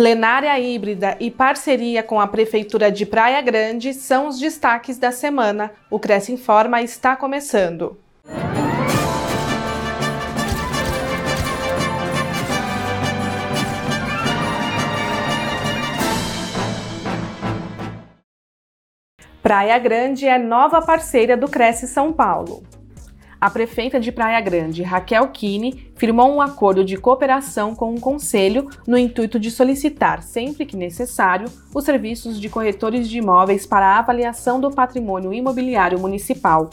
Plenária híbrida e parceria com a Prefeitura de Praia Grande são os destaques da semana. O Cresce Informa está começando. Praia Grande é nova parceira do Cresce São Paulo. A prefeita de Praia Grande, Raquel Kine, firmou um acordo de cooperação com o Conselho no intuito de solicitar, sempre que necessário, os serviços de corretores de imóveis para a avaliação do patrimônio imobiliário municipal.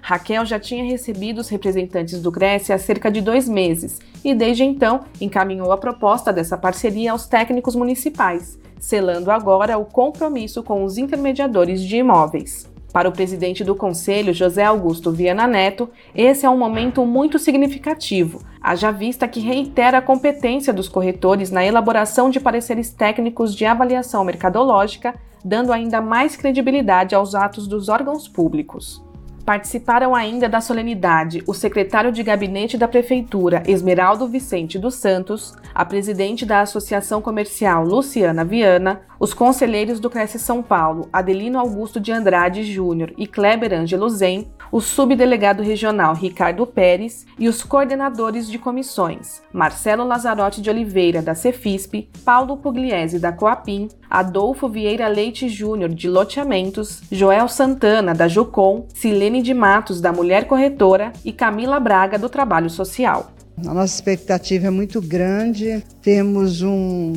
Raquel já tinha recebido os representantes do Cresce há cerca de dois meses e, desde então, encaminhou a proposta dessa parceria aos técnicos municipais, selando agora o compromisso com os intermediadores de imóveis. Para o presidente do Conselho, José Augusto Viana Neto, esse é um momento muito significativo, haja vista que reitera a competência dos corretores na elaboração de pareceres técnicos de avaliação mercadológica, dando ainda mais credibilidade aos atos dos órgãos públicos. Participaram ainda da solenidade o secretário de gabinete da Prefeitura, Esmeraldo Vicente dos Santos, a presidente da Associação Comercial, Luciana Viana, os conselheiros do Cresce São Paulo, Adelino Augusto de Andrade Júnior e Kleber Ângelo Zen, o subdelegado regional Ricardo Pérez e os coordenadores de comissões, Marcelo Lazarotti de Oliveira, da Cefisp, Paulo Pugliese, da Coapim, Adolfo Vieira Leite Júnior, de Loteamentos, Joel Santana, da Jucom, Silene de Matos, da Mulher Corretora e Camila Braga, do Trabalho Social. A nossa expectativa é muito grande, temos um,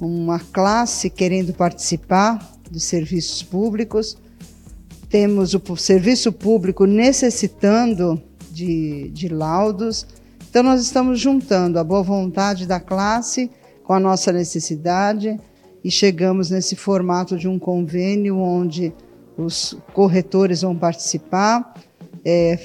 uma classe querendo participar de serviços públicos, temos o serviço público necessitando de, de laudos, então nós estamos juntando a boa vontade da classe com a nossa necessidade e chegamos nesse formato de um convênio onde os corretores vão participar, é,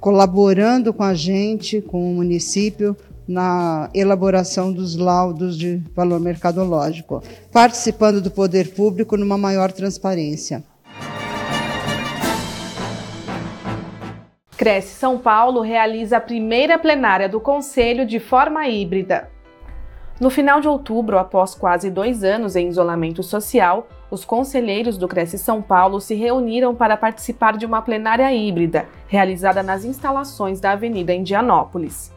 colaborando com a gente, com o município, na elaboração dos laudos de valor mercadológico, participando do poder público numa maior transparência. Cresce São Paulo realiza a primeira plenária do Conselho de forma híbrida. No final de outubro, após quase dois anos em isolamento social, os conselheiros do Cresce São Paulo se reuniram para participar de uma plenária híbrida, realizada nas instalações da Avenida Indianópolis.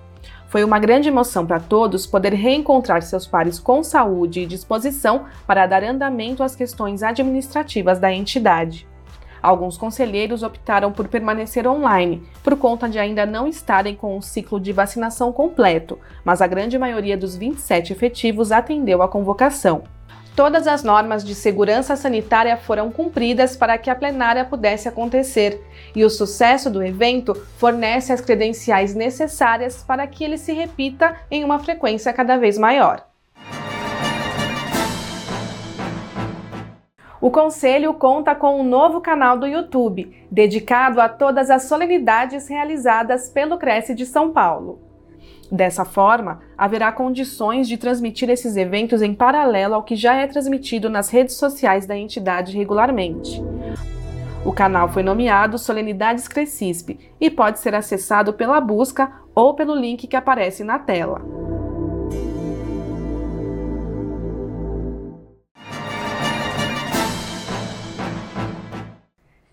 Foi uma grande emoção para todos poder reencontrar seus pares com saúde e disposição para dar andamento às questões administrativas da entidade. Alguns conselheiros optaram por permanecer online, por conta de ainda não estarem com o ciclo de vacinação completo, mas a grande maioria dos 27 efetivos atendeu à convocação. Todas as normas de segurança sanitária foram cumpridas para que a plenária pudesse acontecer, e o sucesso do evento fornece as credenciais necessárias para que ele se repita em uma frequência cada vez maior. O Conselho conta com um novo canal do YouTube, dedicado a todas as solenidades realizadas pelo Cresce de São Paulo. Dessa forma, haverá condições de transmitir esses eventos em paralelo ao que já é transmitido nas redes sociais da entidade regularmente. O canal foi nomeado Solenidades Crescisp e pode ser acessado pela busca ou pelo link que aparece na tela.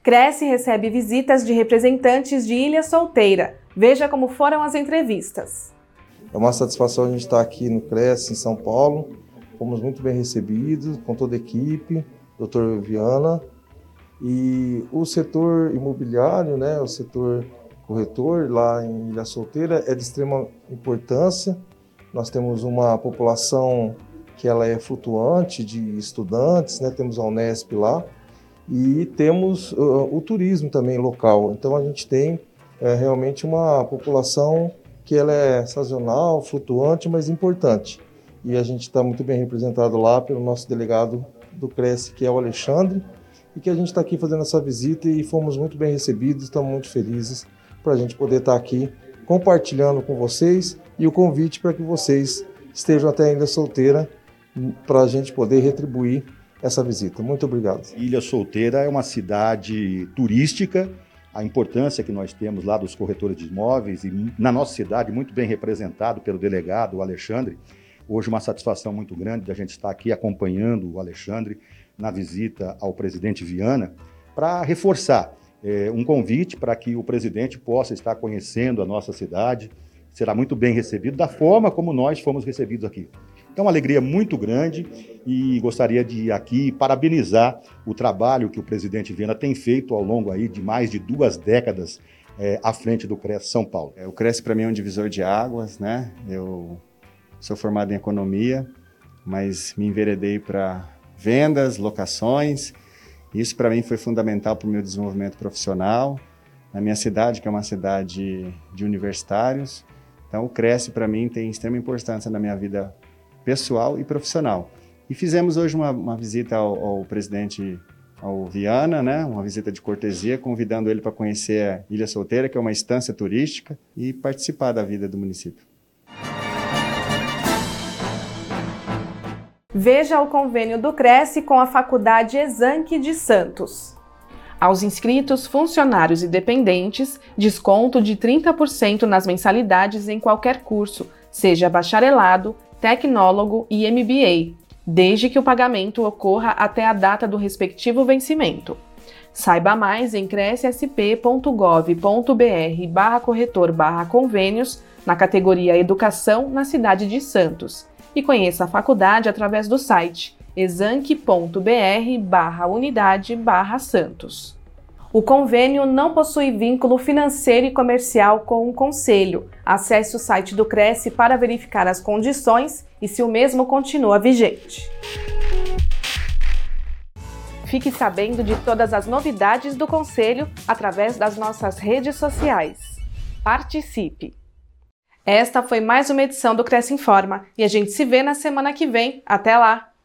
Cresce recebe visitas de representantes de Ilha Solteira. Veja como foram as entrevistas. É uma satisfação a gente estar aqui no Cresce, em São Paulo. Fomos muito bem recebidos, com toda a equipe, doutor Viana. E o setor imobiliário, né, o setor corretor lá em Ilha Solteira é de extrema importância. Nós temos uma população que ela é flutuante de estudantes, né? temos a Unesp lá, e temos uh, o turismo também local. Então a gente tem é, realmente uma população que ela é sazonal, flutuante, mas importante. E a gente está muito bem representado lá pelo nosso delegado do Cresce, que é o Alexandre, e que a gente está aqui fazendo essa visita e fomos muito bem recebidos, estamos muito felizes para a gente poder estar tá aqui compartilhando com vocês e o convite para que vocês estejam até ainda solteira para a gente poder retribuir essa visita. Muito obrigado. Ilha Solteira é uma cidade turística. A importância que nós temos lá dos corretores de imóveis e na nossa cidade, muito bem representado pelo delegado Alexandre, Hoje uma satisfação muito grande de a gente estar aqui acompanhando o Alexandre na visita ao presidente Viana para reforçar é, um convite para que o presidente possa estar conhecendo a nossa cidade. Será muito bem recebido da forma como nós fomos recebidos aqui. Então, uma alegria muito grande e gostaria de aqui parabenizar o trabalho que o presidente Viana tem feito ao longo aí de mais de duas décadas é, à frente do CRES São Paulo. É, o CRES para mim é um divisor de águas, né? Eu sou formado em economia, mas me enveredei para vendas, locações. Isso para mim foi fundamental para o meu desenvolvimento profissional. Na minha cidade, que é uma cidade de universitários, então o Cresce para mim tem extrema importância na minha vida pessoal e profissional. E fizemos hoje uma, uma visita ao, ao, presidente, ao Viana, né? uma visita de cortesia, convidando ele para conhecer a Ilha Solteira, que é uma estância turística, e participar da vida do município. Veja o convênio do Cresce com a Faculdade Exanque de Santos. Aos inscritos, funcionários e dependentes, desconto de 30% nas mensalidades em qualquer curso, seja bacharelado, tecnólogo e MBA, desde que o pagamento ocorra até a data do respectivo vencimento. Saiba mais em crescsp.gov.br barra corretor barra convênios na categoria Educação na cidade de Santos e conheça a faculdade através do site exanc.br barra unidade barra Santos. O convênio não possui vínculo financeiro e comercial com o Conselho. Acesse o site do Cresce para verificar as condições e se o mesmo continua vigente. Fique sabendo de todas as novidades do Conselho através das nossas redes sociais. Participe! Esta foi mais uma edição do Cresce Informa e a gente se vê na semana que vem. Até lá!